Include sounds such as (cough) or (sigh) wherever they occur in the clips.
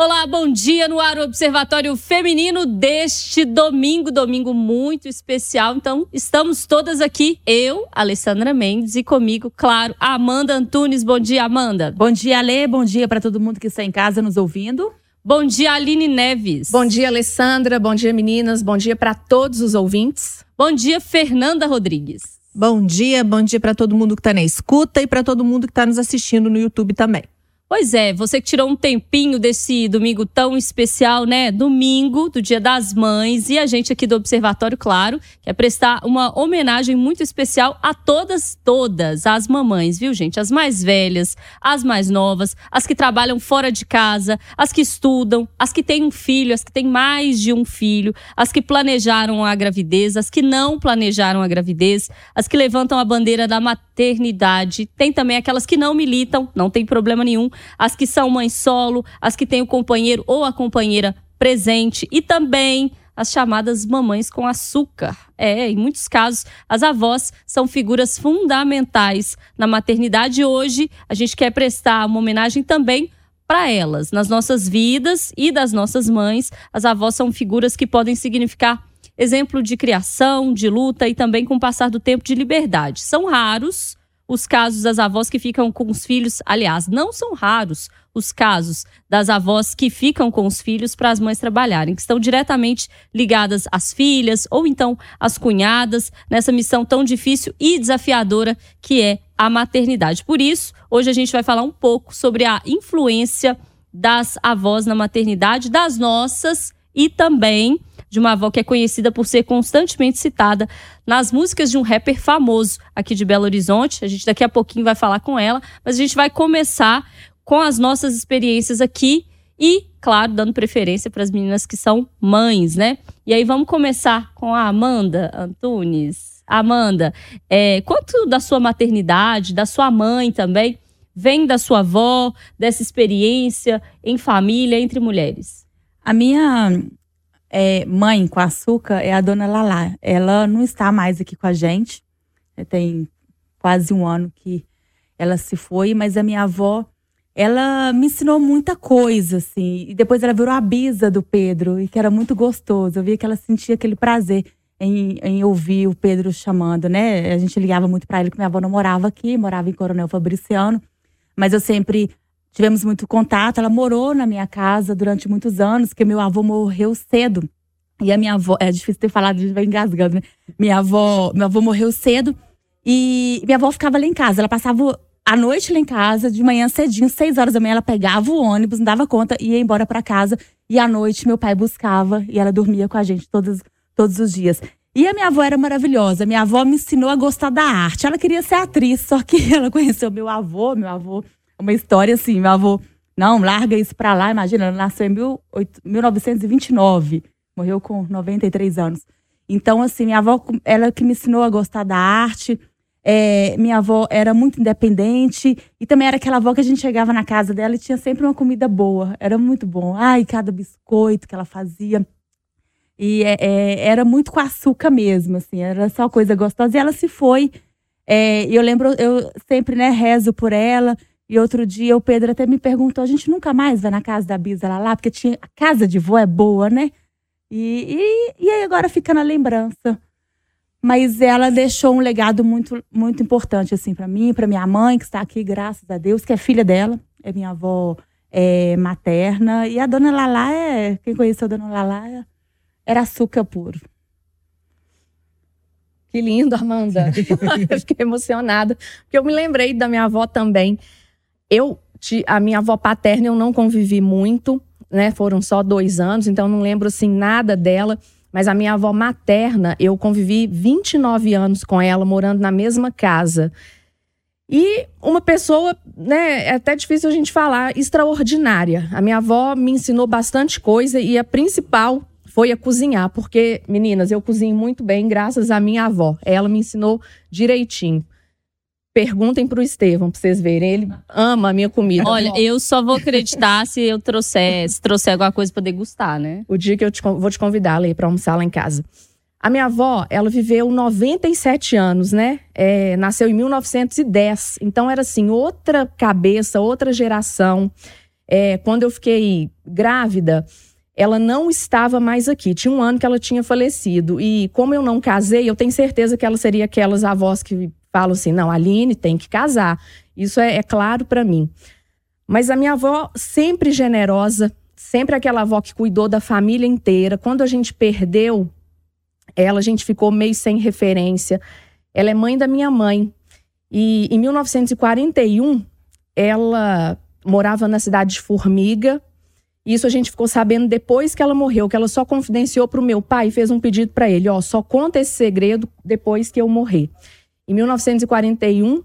Olá, bom dia no ar, Observatório Feminino deste domingo, domingo muito especial. Então, estamos todas aqui, eu, Alessandra Mendes, e comigo, claro, Amanda Antunes. Bom dia, Amanda. Bom dia, Alê. Bom dia para todo mundo que está em casa nos ouvindo. Bom dia, Aline Neves. Bom dia, Alessandra. Bom dia, meninas. Bom dia para todos os ouvintes. Bom dia, Fernanda Rodrigues. Bom dia, bom dia para todo mundo que está na escuta e para todo mundo que está nos assistindo no YouTube também. Pois é, você que tirou um tempinho desse domingo tão especial, né? Domingo do Dia das Mães e a gente aqui do Observatório, claro, quer prestar uma homenagem muito especial a todas, todas as mamães, viu, gente? As mais velhas, as mais novas, as que trabalham fora de casa, as que estudam, as que têm um filho, as que têm mais de um filho, as que planejaram a gravidez, as que não planejaram a gravidez, as que levantam a bandeira da maternidade. Tem também aquelas que não militam, não tem problema nenhum as que são mães solo, as que têm o companheiro ou a companheira presente e também as chamadas mamães com açúcar. É, em muitos casos, as avós são figuras fundamentais na maternidade. Hoje, a gente quer prestar uma homenagem também para elas, nas nossas vidas e das nossas mães. As avós são figuras que podem significar exemplo de criação, de luta e também, com o passar do tempo, de liberdade. São raros os casos das avós que ficam com os filhos. Aliás, não são raros os casos das avós que ficam com os filhos para as mães trabalharem, que estão diretamente ligadas às filhas ou então às cunhadas, nessa missão tão difícil e desafiadora que é a maternidade. Por isso, hoje a gente vai falar um pouco sobre a influência das avós na maternidade, das nossas e também de uma avó que é conhecida por ser constantemente citada nas músicas de um rapper famoso aqui de Belo Horizonte. A gente daqui a pouquinho vai falar com ela, mas a gente vai começar com as nossas experiências aqui e, claro, dando preferência para as meninas que são mães, né? E aí vamos começar com a Amanda Antunes. Amanda, é, quanto da sua maternidade, da sua mãe também, vem da sua avó, dessa experiência em família, entre mulheres? A minha é, mãe com açúcar é a dona Lala. Ela não está mais aqui com a gente. Tem quase um ano que ela se foi, mas a minha avó, ela me ensinou muita coisa, assim. E depois ela virou a bisa do Pedro, e que era muito gostoso. Eu via que ela sentia aquele prazer em, em ouvir o Pedro chamando, né? A gente ligava muito para ele, que minha avó não morava aqui, morava em Coronel Fabriciano. Mas eu sempre tivemos muito contato. Ela morou na minha casa durante muitos anos, porque meu avô morreu cedo. E a minha avó, é difícil ter falado, a gente vai engasgando, né? Minha avó, meu avô morreu cedo e minha avó ficava lá em casa. Ela passava a noite lá em casa, de manhã cedinho, seis horas da manhã, ela pegava o ônibus, não dava conta, ia embora para casa. E à noite meu pai buscava e ela dormia com a gente todos, todos os dias. E a minha avó era maravilhosa. Minha avó me ensinou a gostar da arte. Ela queria ser atriz, só que (laughs) ela conheceu meu avô. Meu avô uma história assim, meu avô, não, larga isso pra lá, imagina, ela nasceu em 1929, morreu com 93 anos. Então, assim, minha avó, ela que me ensinou a gostar da arte, é, minha avó era muito independente e também era aquela avó que a gente chegava na casa dela e tinha sempre uma comida boa, era muito bom. Ai, cada biscoito que ela fazia. E é, é, era muito com açúcar mesmo, assim, era só coisa gostosa. E ela se foi. É, eu lembro, eu sempre né, rezo por ela. E outro dia o Pedro até me perguntou: a gente nunca mais vai na casa da Bisa lá, lá porque tinha, a casa de vó é boa, né? E, e, e aí agora fica na lembrança. Mas ela deixou um legado muito, muito importante, assim, para mim, para minha mãe, que está aqui, graças a Deus, que é filha dela, é minha avó é, materna. E a dona Lala é. Quem conheceu a dona Lala é, era açúcar puro. Que lindo, Amanda. (laughs) (laughs) eu fiquei emocionada, porque eu me lembrei da minha avó também. Eu, a minha avó paterna, eu não convivi muito, né? Foram só dois anos, então não lembro assim nada dela. Mas a minha avó materna, eu convivi 29 anos com ela, morando na mesma casa. E uma pessoa, né, é até difícil a gente falar, extraordinária. A minha avó me ensinou bastante coisa e a principal foi a cozinhar, porque, meninas, eu cozinho muito bem graças à minha avó. Ela me ensinou direitinho. Perguntem pro Estevão pra vocês verem. Ele ama a minha comida. Olha, eu só vou acreditar se eu trouxer, se trouxer alguma coisa pra degustar, né? O dia que eu te, vou te convidar, Lei, pra almoçar lá em casa. A minha avó, ela viveu 97 anos, né? É, nasceu em 1910. Então era assim, outra cabeça, outra geração. É, quando eu fiquei grávida, ela não estava mais aqui. Tinha um ano que ela tinha falecido. E como eu não casei, eu tenho certeza que ela seria aquelas avós que falam assim: não, Aline tem que casar. Isso é, é claro para mim. Mas a minha avó, sempre generosa, sempre aquela avó que cuidou da família inteira. Quando a gente perdeu ela, a gente ficou meio sem referência. Ela é mãe da minha mãe. E em 1941, ela morava na cidade de Formiga. Isso a gente ficou sabendo depois que ela morreu, que ela só confidenciou para o meu pai e fez um pedido para ele: ó, só conta esse segredo depois que eu morrer. Em 1941,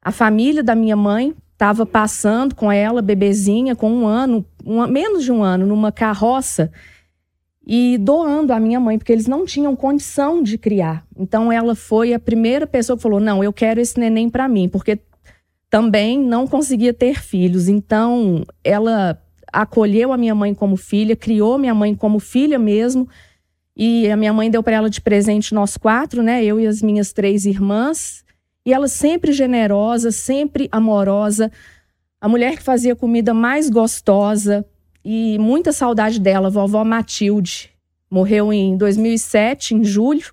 a família da minha mãe estava passando com ela, bebezinha, com um ano, uma, menos de um ano, numa carroça e doando a minha mãe, porque eles não tinham condição de criar. Então ela foi a primeira pessoa que falou: "Não, eu quero esse neném para mim", porque também não conseguia ter filhos. Então ela acolheu a minha mãe como filha, criou minha mãe como filha mesmo. E a minha mãe deu para ela de presente nós quatro, né? Eu e as minhas três irmãs. E ela sempre generosa, sempre amorosa, a mulher que fazia comida mais gostosa, e muita saudade dela, vovó Matilde. Morreu em 2007, em julho.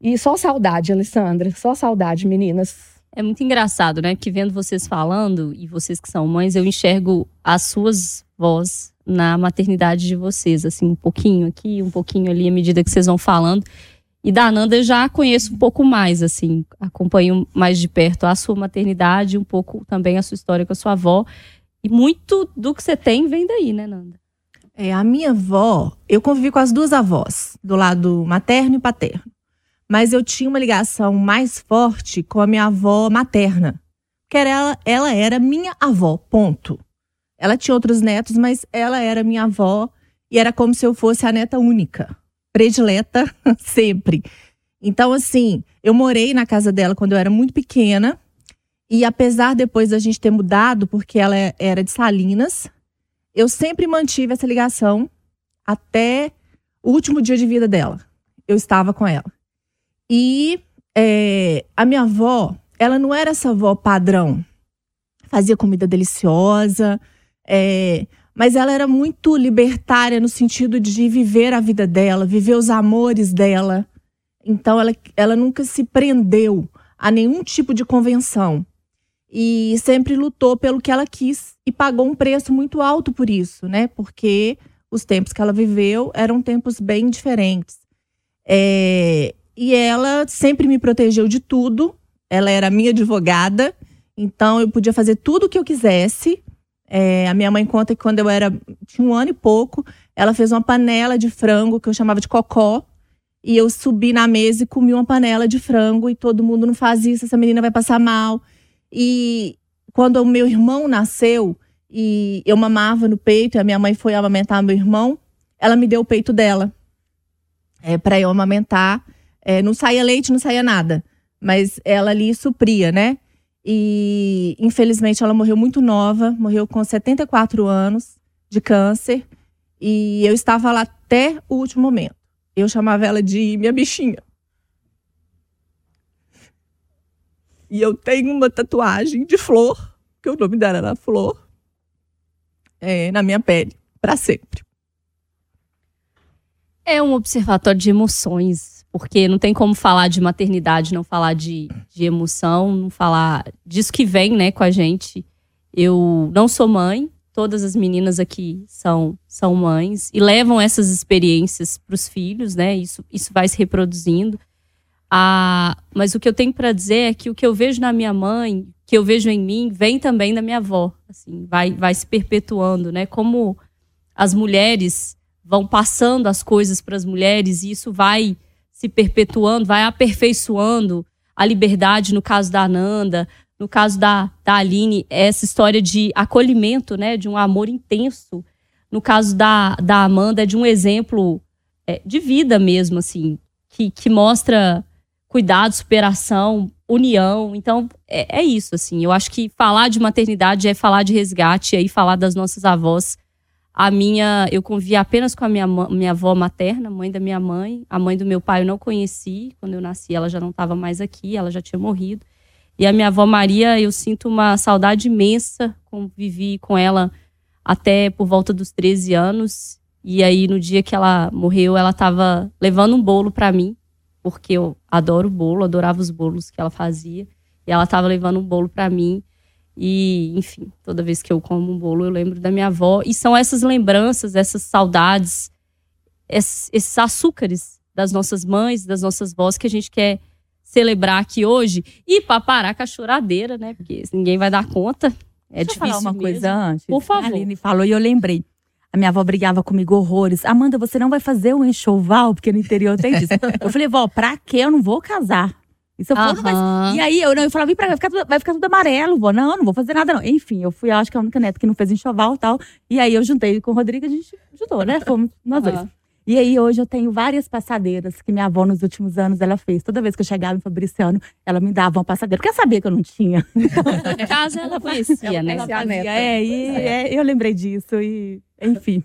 E só saudade, Alessandra, só saudade, meninas. É muito engraçado, né? Que vendo vocês falando, e vocês que são mães, eu enxergo as suas vozes na maternidade de vocês, assim, um pouquinho aqui, um pouquinho ali, à medida que vocês vão falando. E da Ananda eu já conheço um pouco mais, assim, acompanho mais de perto a sua maternidade, um pouco também a sua história com a sua avó. E muito do que você tem vem daí, né, Nanda? É, a minha avó, eu convivi com as duas avós, do lado materno e paterno. Mas eu tinha uma ligação mais forte com a minha avó materna. Que era ela, ela era minha avó, ponto. Ela tinha outros netos, mas ela era minha avó e era como se eu fosse a neta única, predileta (laughs) sempre. Então, assim, eu morei na casa dela quando eu era muito pequena e apesar depois da gente ter mudado, porque ela era de Salinas, eu sempre mantive essa ligação até o último dia de vida dela. Eu estava com ela. E é, a minha avó, ela não era essa avó padrão. Fazia comida deliciosa, é, mas ela era muito libertária no sentido de viver a vida dela, viver os amores dela. Então ela, ela nunca se prendeu a nenhum tipo de convenção e sempre lutou pelo que ela quis e pagou um preço muito alto por isso, né? Porque os tempos que ela viveu eram tempos bem diferentes. É, e ela sempre me protegeu de tudo. Ela era minha advogada, então eu podia fazer tudo o que eu quisesse. É, a minha mãe conta que quando eu era tinha um ano e pouco, ela fez uma panela de frango que eu chamava de cocó. E eu subi na mesa e comi uma panela de frango e todo mundo não faz isso, essa menina vai passar mal. E quando o meu irmão nasceu e eu mamava no peito, e a minha mãe foi amamentar meu irmão, ela me deu o peito dela é, para eu amamentar. É, não saía leite, não saía nada, mas ela ali supria, né? E infelizmente ela morreu muito nova, morreu com 74 anos de câncer. E eu estava lá até o último momento. Eu chamava ela de minha bichinha. E eu tenho uma tatuagem de flor, que o nome dela era Flor, é, na minha pele, para sempre. É um observatório de emoções, porque não tem como falar de maternidade, não falar de, de emoção, não falar disso que vem né, com a gente. Eu não sou mãe, todas as meninas aqui são, são mães e levam essas experiências para os filhos, né? Isso, isso vai se reproduzindo. Ah, mas o que eu tenho para dizer é que o que eu vejo na minha mãe, que eu vejo em mim, vem também da minha avó. Assim, vai, vai se perpetuando, né? Como as mulheres vão passando as coisas para as mulheres e isso vai se perpetuando, vai aperfeiçoando a liberdade, no caso da Ananda, no caso da, da Aline, essa história de acolhimento, né? De um amor intenso. No caso da, da Amanda, é de um exemplo é, de vida mesmo, assim, que, que mostra cuidado, superação, união. Então, é, é, isso, assim. Eu acho que falar de maternidade é falar de resgate, aí falar das nossas avós. A minha, eu convivi apenas com a minha, minha avó materna, mãe da minha mãe. A mãe do meu pai eu não conheci. Quando eu nasci, ela já não estava mais aqui, ela já tinha morrido. E a minha avó Maria, eu sinto uma saudade imensa. Convivi com ela até por volta dos 13 anos. E aí, no dia que ela morreu, ela estava levando um bolo para mim, porque eu adoro bolo, adorava os bolos que ela fazia. E ela estava levando um bolo para mim. E, enfim, toda vez que eu como um bolo, eu lembro da minha avó. E são essas lembranças, essas saudades, esses, açúcares das nossas mães, das nossas vós, que a gente quer celebrar aqui hoje. E para parar com a choradeira, né? Porque ninguém vai dar conta. É Deixa difícil eu falar uma mesmo. coisa antes. Por favor. A Aline falou e eu lembrei. A minha avó brigava comigo horrores. Amanda, você não vai fazer um enxoval? Porque no interior tem disso. (laughs) eu falei, vó, pra quê? Eu não vou casar. E se eu for, não vai Aham. E aí eu, não, eu falava, vem pra cá, vai ficar, tudo, vai ficar tudo amarelo, vó. Não, não vou fazer nada, não. Enfim, eu fui, acho que a única neta que não fez enxoval e tal. E aí eu juntei com o Rodrigo, a gente juntou, né? Fomos nós dois. Aham. E aí hoje eu tenho várias passadeiras que minha avó nos últimos anos ela fez. Toda vez que eu chegava em Fabriciano, ela me dava uma passadeira. Porque eu sabia que eu não tinha. (laughs) Casa ela conhecia, né? Ela fazia, neta. é, e é, eu lembrei disso. E, enfim.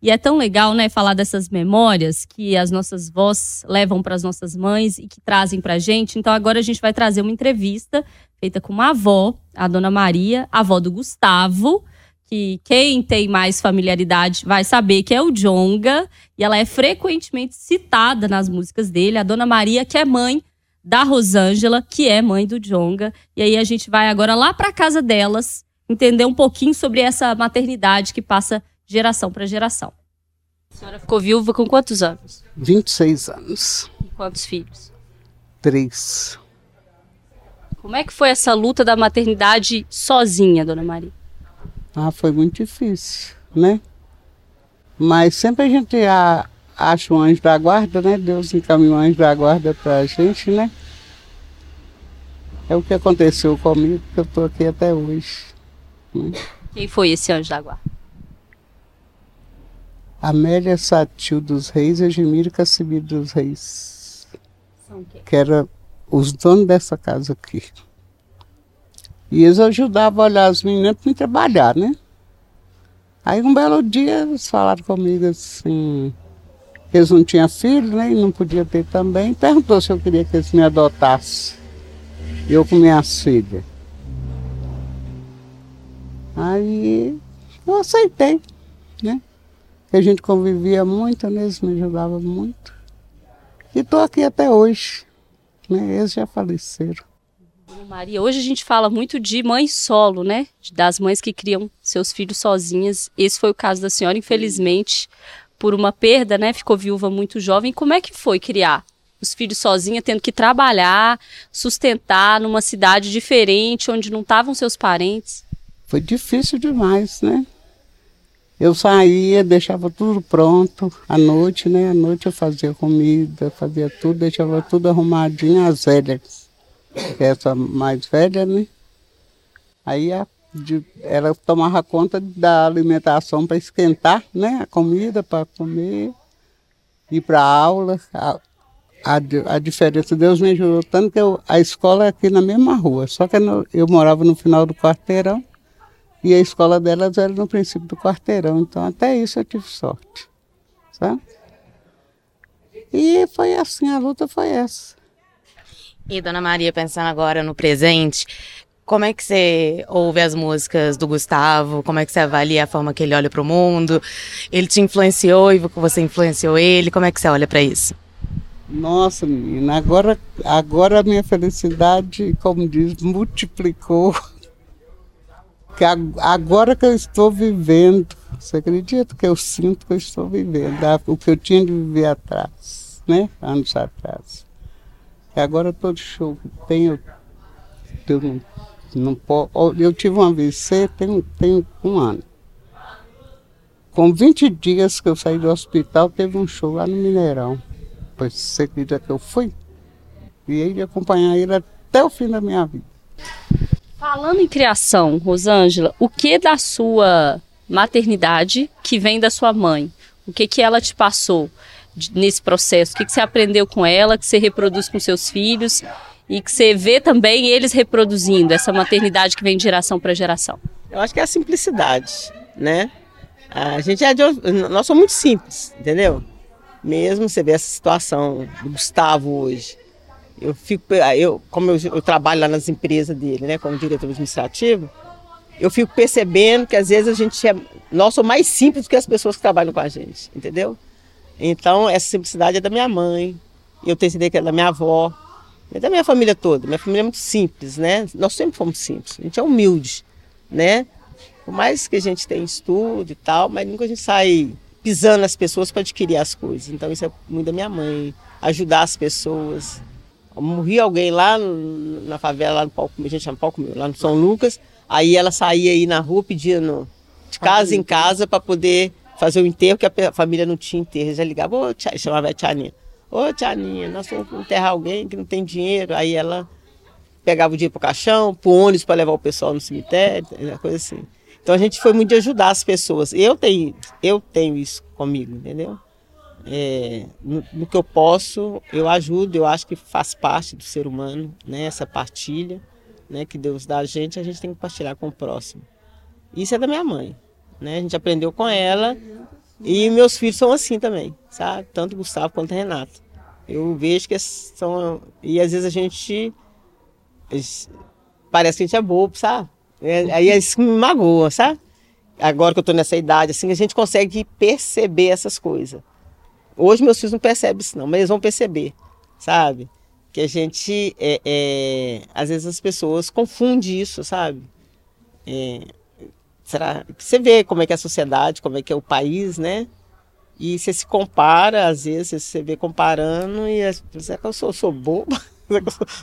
E é tão legal, né, falar dessas memórias que as nossas vós levam para as nossas mães e que trazem para a gente. Então agora a gente vai trazer uma entrevista feita com uma avó, a dona Maria, avó do Gustavo, que quem tem mais familiaridade vai saber que é o Jonga, e ela é frequentemente citada nas músicas dele, a dona Maria, que é mãe da Rosângela, que é mãe do Jonga. E aí a gente vai agora lá para casa delas entender um pouquinho sobre essa maternidade que passa geração para geração. A senhora ficou viúva com quantos anos? 26 anos. Com quantos filhos? Três. Como é que foi essa luta da maternidade sozinha, dona Maria? Ah, foi muito difícil, né? Mas sempre a gente a- acha um anjo da guarda, né? Deus encaminhou um anjo da guarda pra gente, né? É o que aconteceu comigo, que eu tô aqui até hoje. Quem foi esse anjo da guarda? Amélia Satil dos Reis e Admiro Cassimiro dos Reis, São quem? que eram os donos dessa casa aqui. E eles ajudavam a olhar as meninas para trabalhar, né? Aí um belo dia eles falaram comigo assim, que eles não tinham filho, né? E não podia ter também. Perguntou se eu queria que eles me adotassem. Eu com minhas filhas. Aí eu aceitei, né? A gente convivia muito, né? Eles me ajudavam muito. E estou aqui até hoje. Né? Eles já faleceram. Maria, hoje a gente fala muito de mãe solo, né? Das mães que criam seus filhos sozinhas. Esse foi o caso da senhora, infelizmente, por uma perda, né? Ficou viúva muito jovem. Como é que foi criar os filhos sozinha, tendo que trabalhar, sustentar numa cidade diferente, onde não estavam seus parentes? Foi difícil demais, né? Eu saía, deixava tudo pronto à noite, né? À noite eu fazia comida, fazia tudo, deixava tudo arrumadinho, velhas. que Essa mais velha, né? Aí a, de- ela tomava conta da alimentação para esquentar, né? A comida para comer, ir para aula. A, a, a diferença, Deus me ajudou tanto que eu, a escola é aqui na mesma rua, só que no- eu morava no final do quarteirão. E a escola delas era no princípio do quarteirão, então até isso eu tive sorte, sabe? E foi assim, a luta foi essa. E Dona Maria, pensando agora no presente, como é que você ouve as músicas do Gustavo? Como é que você avalia a forma que ele olha para o mundo? Ele te influenciou e você influenciou ele? Como é que você olha para isso? Nossa, menina, agora, agora a minha felicidade, como diz, multiplicou. (laughs) Que agora que eu estou vivendo, você acredita que eu sinto que eu estou vivendo, a- o que eu tinha de viver atrás, né? Anos atrás. E agora todo show que tem, eu, eu não, não posso. Eu tive um AVC tem, tem um ano. Com 20 dias que eu saí do hospital, teve um show lá no Mineirão. Pois você acredita que eu fui? E de acompanhar ele até o fim da minha vida. Falando em criação, Rosângela, o que da sua maternidade que vem da sua mãe? O que que ela te passou nesse processo? O que que você aprendeu com ela, que você reproduz com seus filhos e que você vê também eles reproduzindo essa maternidade que vem de geração para geração? Eu acho que é a simplicidade, né? A gente é de, nós somos muito simples, entendeu? Mesmo você vê essa situação do Gustavo hoje. Eu fico, eu, como eu, eu trabalho lá nas empresas dele, né, como diretor administrativo, eu fico percebendo que às vezes a gente é. Nós somos mais simples do que as pessoas que trabalham com a gente, entendeu? Então, essa simplicidade é da minha mãe, eu tenho certeza que é da minha avó, é da minha família toda. Minha família é muito simples, né? Nós sempre fomos simples, a gente é humilde, né? Por mais que a gente tenha estudo e tal, mas nunca a gente sai pisando nas pessoas para adquirir as coisas. Então, isso é muito da minha mãe, ajudar as pessoas. Morria alguém lá no, na favela, lá no palco, a gente chama palco meu, lá no São Lucas, Aí ela saía aí na rua pedindo de casa em casa para poder fazer o enterro, que a família não tinha enterro. Já ligava, ô, tia, chamava a tia Aninha. Ô, tia Aninha, nós vamos enterrar alguém que não tem dinheiro. Aí ela pegava o dinheiro pro caixão, pro ônibus para levar o pessoal no cemitério, coisa assim. Então a gente foi muito de ajudar as pessoas. Eu tenho, eu tenho isso comigo, entendeu? É, no, no, que eu posso, eu ajudo, eu acho que faz parte do ser humano, né? Essa partilha né, que Deus dá a gente, a gente tem que compartilhar com o próximo. Isso é da minha mãe, né? A gente aprendeu com ela e meus filhos são assim também, sabe? Tanto Gustavo quanto Renato. Eu vejo que são e às vezes a gente parece que a gente é bobo, sabe? É, aí isso me magoa, sabe? Agora que eu tô nessa idade, assim, a gente consegue perceber essas coisas. Hoje meus filhos não percebem isso não, mas eles vão perceber, sabe? que a gente, é, é, às vezes as pessoas confundem isso, sabe? É, será? Você vê como é que é a sociedade, como é que é o país, né? E você se compara, às vezes você vê comparando e será que eu sou, sou boba? (laughs)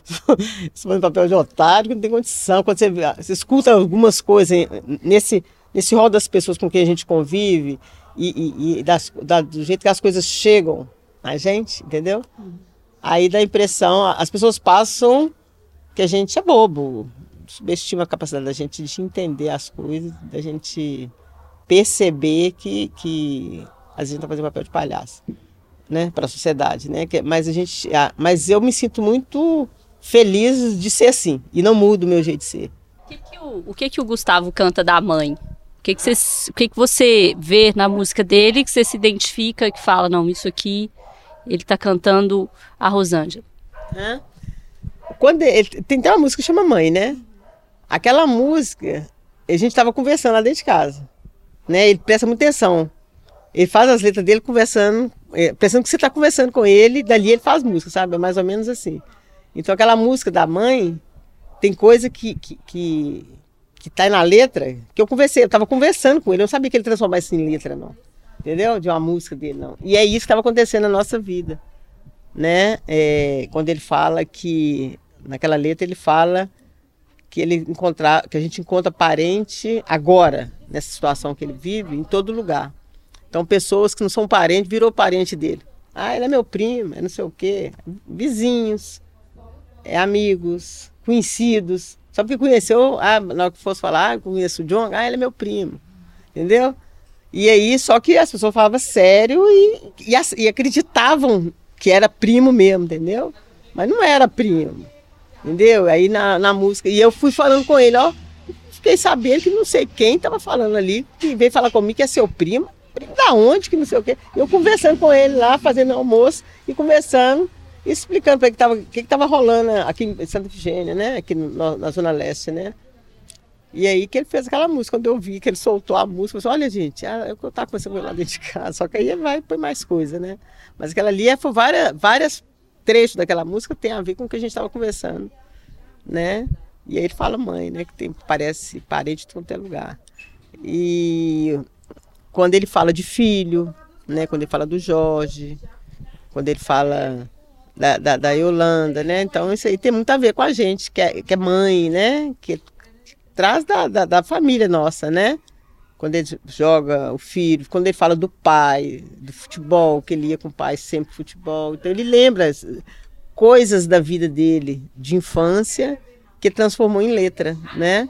Sou, sou, papel de otário, não tem condição. Quando você, você escuta algumas coisas nesse, nesse rol das pessoas com quem a gente convive e, e, das, da, do jeito que as coisas chegam a gente, entendeu? Aí dá a impressão, as pessoas passam que a gente é bobo, subestima a capacidade da gente de entender as coisas, da gente perceber que, que a gente está fazendo papel de palhaço, né, para a sociedade, né? Mas a gente, mas eu me sinto muito feliz de ser assim e não mudo o meu jeito de ser. O que, que o, o, que, que o Gustavo canta da mãe? Que, que, você, que, que você vê na música dele que você se identifica, que fala, não, isso aqui ele está cantando a Rosângela. Hã? Quando ele, tem até uma música que chama Mãe, né? Aquela música, a gente estava conversando lá dentro de casa. Né? Ele presta muita atenção. Ele faz as letras dele conversando, é, pensando que você está conversando com ele, dali ele faz música, sabe? É mais ou menos assim. Então aquela música da mãe, tem coisa que, que, que, que tá na letra, que eu conversei, eu estava conversando com ele, eu não sabia que ele transformasse em letra, não entendeu? De uma música dele, não. E é isso que estava acontecendo na nossa vida, né? É, quando ele fala que, naquela letra ele fala que ele encontrar, que a gente encontra parente agora, nessa situação que ele vive, em todo lugar. Então pessoas que não são parentes, virou parente dele. Ah, ele é meu primo, é não sei o quê. Vizinhos, é amigos, conhecidos. Só porque conheceu, ah, na hora que fosse falar, ah, conheço o John, ah, ele é meu primo. Entendeu? E aí, só que as pessoas falavam sério e, e, e acreditavam que era primo mesmo, entendeu? Mas não era primo, entendeu? Aí na, na música, e eu fui falando com ele, ó, fiquei sabendo que não sei quem estava falando ali, que veio falar comigo que é seu primo, da onde, que não sei o quê. Eu conversando com ele lá, fazendo almoço e conversando, explicando para ele o que estava rolando aqui em Santa Efigênia, né? Aqui no, na Zona Leste, né? E aí que ele fez aquela música, quando eu vi que ele soltou a música, eu falei, olha gente, é eu estava conversando lá dentro de casa, só que aí vai põe mais coisa, né? Mas aquela ali é, foi várias, várias trechos daquela música tem a ver com o que a gente estava conversando, né? E aí ele fala mãe, né? Que tem, parece parede de todo é lugar. E quando ele fala de filho, né? Quando ele fala do Jorge, quando ele fala da, da, da Yolanda, né? Então isso aí tem muito a ver com a gente, que é, que é mãe, né? Que traz da, da, da, família nossa, né? Quando ele joga o filho, quando ele fala do pai, do futebol, que ele ia com o pai sempre futebol. Então ele lembra coisas da vida dele, de infância, que transformou em letra, né?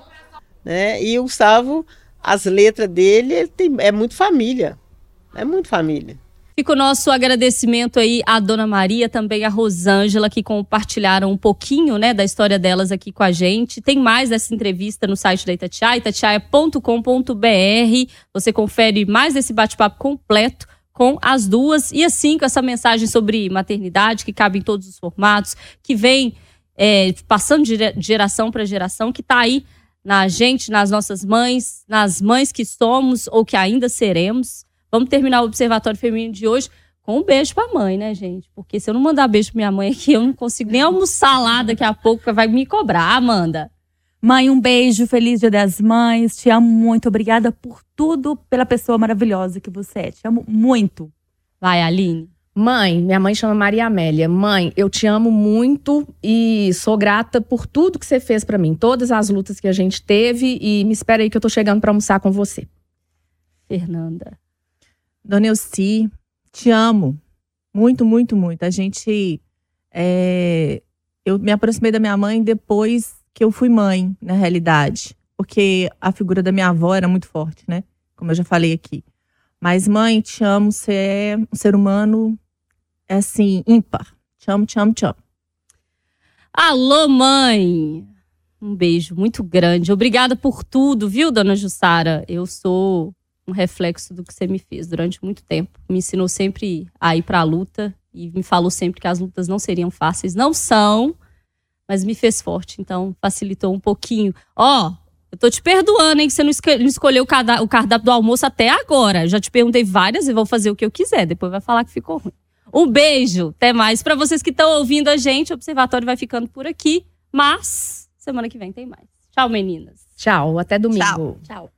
né? E o Gustavo, as letras dele, ele tem, é muito família. É muito família. Fica o nosso agradecimento aí à Dona Maria, também à Rosângela, que compartilharam um pouquinho né, da história delas aqui com a gente. Tem mais dessa entrevista no site da Itatiaia, itatiaia.com.br. Você confere mais desse bate-papo completo com as duas. E assim, com essa mensagem sobre maternidade, que cabe em todos os formatos, que vem é, passando de geração para geração, que está aí na gente, nas nossas mães, nas mães que somos ou que ainda seremos. Vamos terminar o Observatório Feminino de hoje com um beijo pra mãe, né, gente? Porque se eu não mandar beijo pra minha mãe aqui, eu não consigo nem almoçar lá daqui a pouco, vai me cobrar, Amanda. Mãe, um beijo, feliz Dia das Mães. Te amo muito. Obrigada por tudo, pela pessoa maravilhosa que você é. Te amo muito. Vai, Aline. Mãe, minha mãe chama Maria Amélia. Mãe, eu te amo muito e sou grata por tudo que você fez pra mim, todas as lutas que a gente teve e me espera aí que eu tô chegando pra almoçar com você. Fernanda. Dona Elci, te amo. Muito, muito, muito. A gente. é, eu me aproximei da minha mãe depois que eu fui mãe, na realidade. Porque a figura da minha avó era muito forte, né? Como eu já falei aqui. Mas, mãe, te amo. Você é um ser humano, é assim, ímpar. Te amo, te amo, te amo. Alô, mãe! Um beijo muito grande. Obrigada por tudo, viu, dona Jussara? Eu sou um reflexo do que você me fez durante muito tempo. Me ensinou sempre a ir pra luta e me falou sempre que as lutas não seriam fáceis. Não são, mas me fez forte, então facilitou um pouquinho. Ó, eu tô te perdoando, hein, que você não esco- não escolheu o, cardápio do almoço até agora. Já te perguntei várias e vou fazer o que eu quiser. Depois vai falar que ficou ruim. Um beijo, até mais. Pra vocês que estão ouvindo a gente, o Observatório vai ficando por aqui. Mas semana que vem tem mais. Tchau, meninas. Tchau, até domingo. Tchau. Tchau.